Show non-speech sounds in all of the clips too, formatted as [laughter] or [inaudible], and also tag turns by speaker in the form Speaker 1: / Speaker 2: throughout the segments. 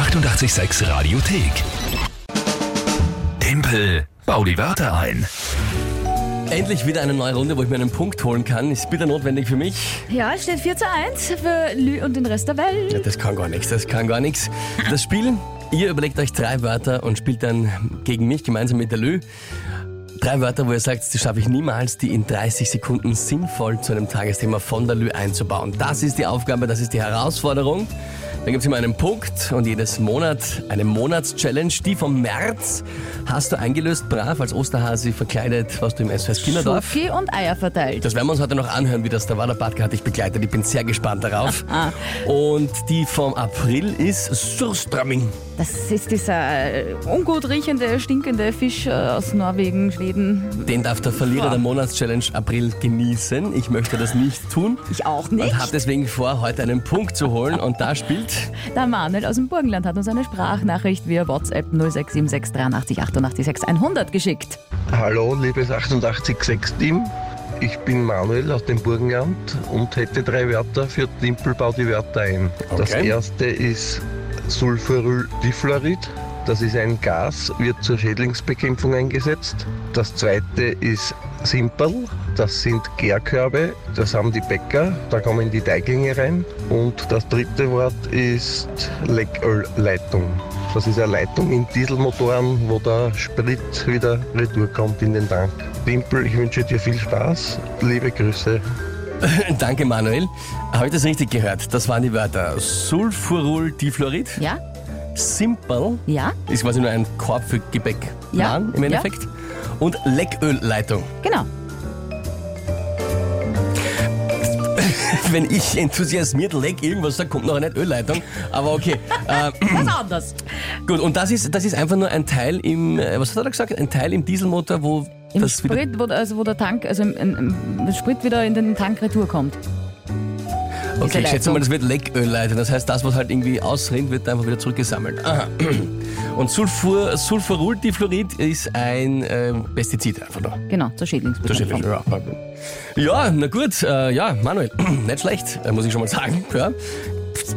Speaker 1: 886 Radiothek. Tempel, bau die Wörter ein.
Speaker 2: Endlich wieder eine neue Runde, wo ich mir einen Punkt holen kann. Ist bitter notwendig für mich.
Speaker 3: Ja, es steht 4 zu 1 für Lü und den Rest der Welt.
Speaker 2: Ja, das kann gar nichts, das kann gar nichts. Das Spiel, ihr überlegt euch drei Wörter und spielt dann gegen mich gemeinsam mit der Lü. Drei Wörter, wo ihr sagt, die schaffe ich niemals, die in 30 Sekunden sinnvoll zu einem Tagesthema von der Lü einzubauen. Das ist die Aufgabe, das ist die Herausforderung. Dann gibt es immer einen Punkt und jedes Monat eine Monatschallenge. Die vom März hast du eingelöst, brav als Osterhasi verkleidet, was du im SOS Kinderdorf.
Speaker 3: Schoki und Eier verteilt.
Speaker 2: Das werden wir uns heute noch anhören, wie das da war. Der Badka hat dich begleitet. Ich bin sehr gespannt darauf.
Speaker 3: Ah.
Speaker 2: Und die vom April ist Surströmming.
Speaker 3: Das ist dieser äh, ungut riechende, stinkende Fisch äh, aus Norwegen, Schweden.
Speaker 2: Den darf der Verlierer
Speaker 3: Boah.
Speaker 2: der Monatschallenge April genießen. Ich möchte das nicht tun.
Speaker 3: Ich auch
Speaker 2: Und
Speaker 3: nicht.
Speaker 2: habe deswegen vor, heute einen Punkt zu holen. Und da spielt
Speaker 3: Der Manuel aus dem Burgenland hat uns eine Sprachnachricht via WhatsApp 0676 83 88 6 100 geschickt.
Speaker 4: Hallo, liebes 886-Team. Ich bin Manuel aus dem Burgenland und hätte drei Wörter für Timpelbau die Wörter ein. Das
Speaker 2: Okay.
Speaker 4: erste ist Sulforyldichlorid. Das ist ein Gas, wird zur Schädlingsbekämpfung eingesetzt. Das zweite ist Simperl. Das sind Gärkörbe. Das haben die Bäcker. Da kommen die Teiglinge rein. Und das dritte Wort ist Leckölleitung. Das ist eine Leitung in Dieselmotoren, wo der Sprit wieder retour kommt in den Tank. Dimpel, ich wünsche dir viel Spaß. Liebe Grüße. [laughs]
Speaker 2: Danke, Manuel. Habe ich das richtig gehört? Das waren die Wörter Sulfuryldichlorid,
Speaker 3: Ja?
Speaker 2: Simple,
Speaker 3: Ja?
Speaker 2: ist quasi nur ein Korb für Gebäck
Speaker 3: Ja,
Speaker 2: im
Speaker 3: ja.
Speaker 2: Endeffekt, und Leckölleitung.
Speaker 3: Genau. [laughs]
Speaker 2: Wenn ich enthusiasmiert leck irgendwas sage, kommt noch eine Ölleitung. Aber okay. äh, [laughs]
Speaker 3: Was anderes.
Speaker 2: gut, und das ist, das ist einfach nur ein Teil im, äh, was hat er gesagt? Ein Teil im Dieselmotor, wo
Speaker 3: Im
Speaker 2: das.
Speaker 3: Sprit, wo, also wo der Tank, also im, im, im, Sprit wieder in den Tank retour kommt.
Speaker 2: Okay, ich schätze mal, das wird Leckölleitung. Das heißt, das, was halt irgendwie ausrinnt, wird einfach wieder zurückgesammelt. Aha. Und Sulfur, Sulfuryldichlorid ist ein äh, Pestizid einfach nur.
Speaker 3: Genau, zur Schädlingsbekämpfung.
Speaker 2: Ja, ja, na gut, äh, ja, Manuel, [clears throat] nicht schlecht, äh, muss ich schon mal sagen. Ja.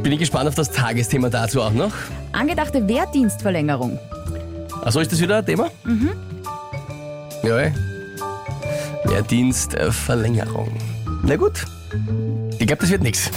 Speaker 2: Bin ich gespannt auf das Tagesthema dazu auch noch.
Speaker 3: Angedachte Wehrdienstverlängerung.
Speaker 2: Achso, ist das wieder ein Thema? Mhm. Ja, ey. Wehrdienstverlängerung. Na gut, ich glaube, das wird nichts.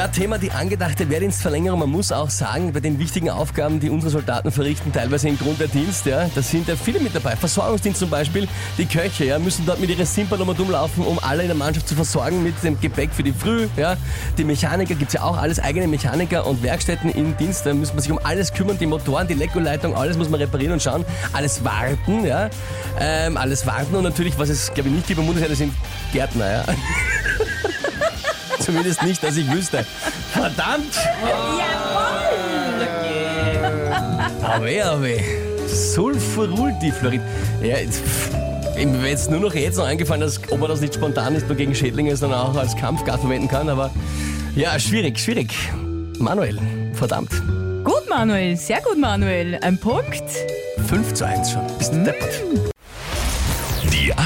Speaker 2: Ja, Thema die angedachte Wehrdienstverlängerung. Man muss auch sagen, bei den wichtigen Aufgaben, die unsere Soldaten verrichten, teilweise im Grundwehrdienst, ja, da sind ja viele mit dabei. Versorgungsdienst zum Beispiel, die Köche, ja, müssen dort mit ihrer Simpel um umlaufen, um alle in der Mannschaft zu versorgen mit dem Gepäck für die Früh. Ja. Die Mechaniker, gibt's ja auch alles eigene Mechaniker und Werkstätten im Dienst, da muss man sich um alles kümmern, die Motoren, die Lekkoleitung, alles muss man reparieren und schauen, alles warten, ja, ähm, alles warten und natürlich, was es, glaube ich, nicht gibt im Bundesheer, das sind Gärtner, ja. Zumindest nicht, dass ich wüsste. Verdammt! Aber aber Sulfuryldichlorid. Ja, jetzt, pff, mir wäre jetzt nur noch jetzt noch eingefallen, dass, ob man das nicht spontan nicht nur gegen Schädlinge, sondern auch als Kampfgas verwenden kann. Aber ja, schwierig, schwierig. Manuel, verdammt.
Speaker 3: Gut, Manuel, sehr gut, Manuel. Ein Punkt.
Speaker 2: 5 zu 1 schon. Bist du deppert.
Speaker 1: Die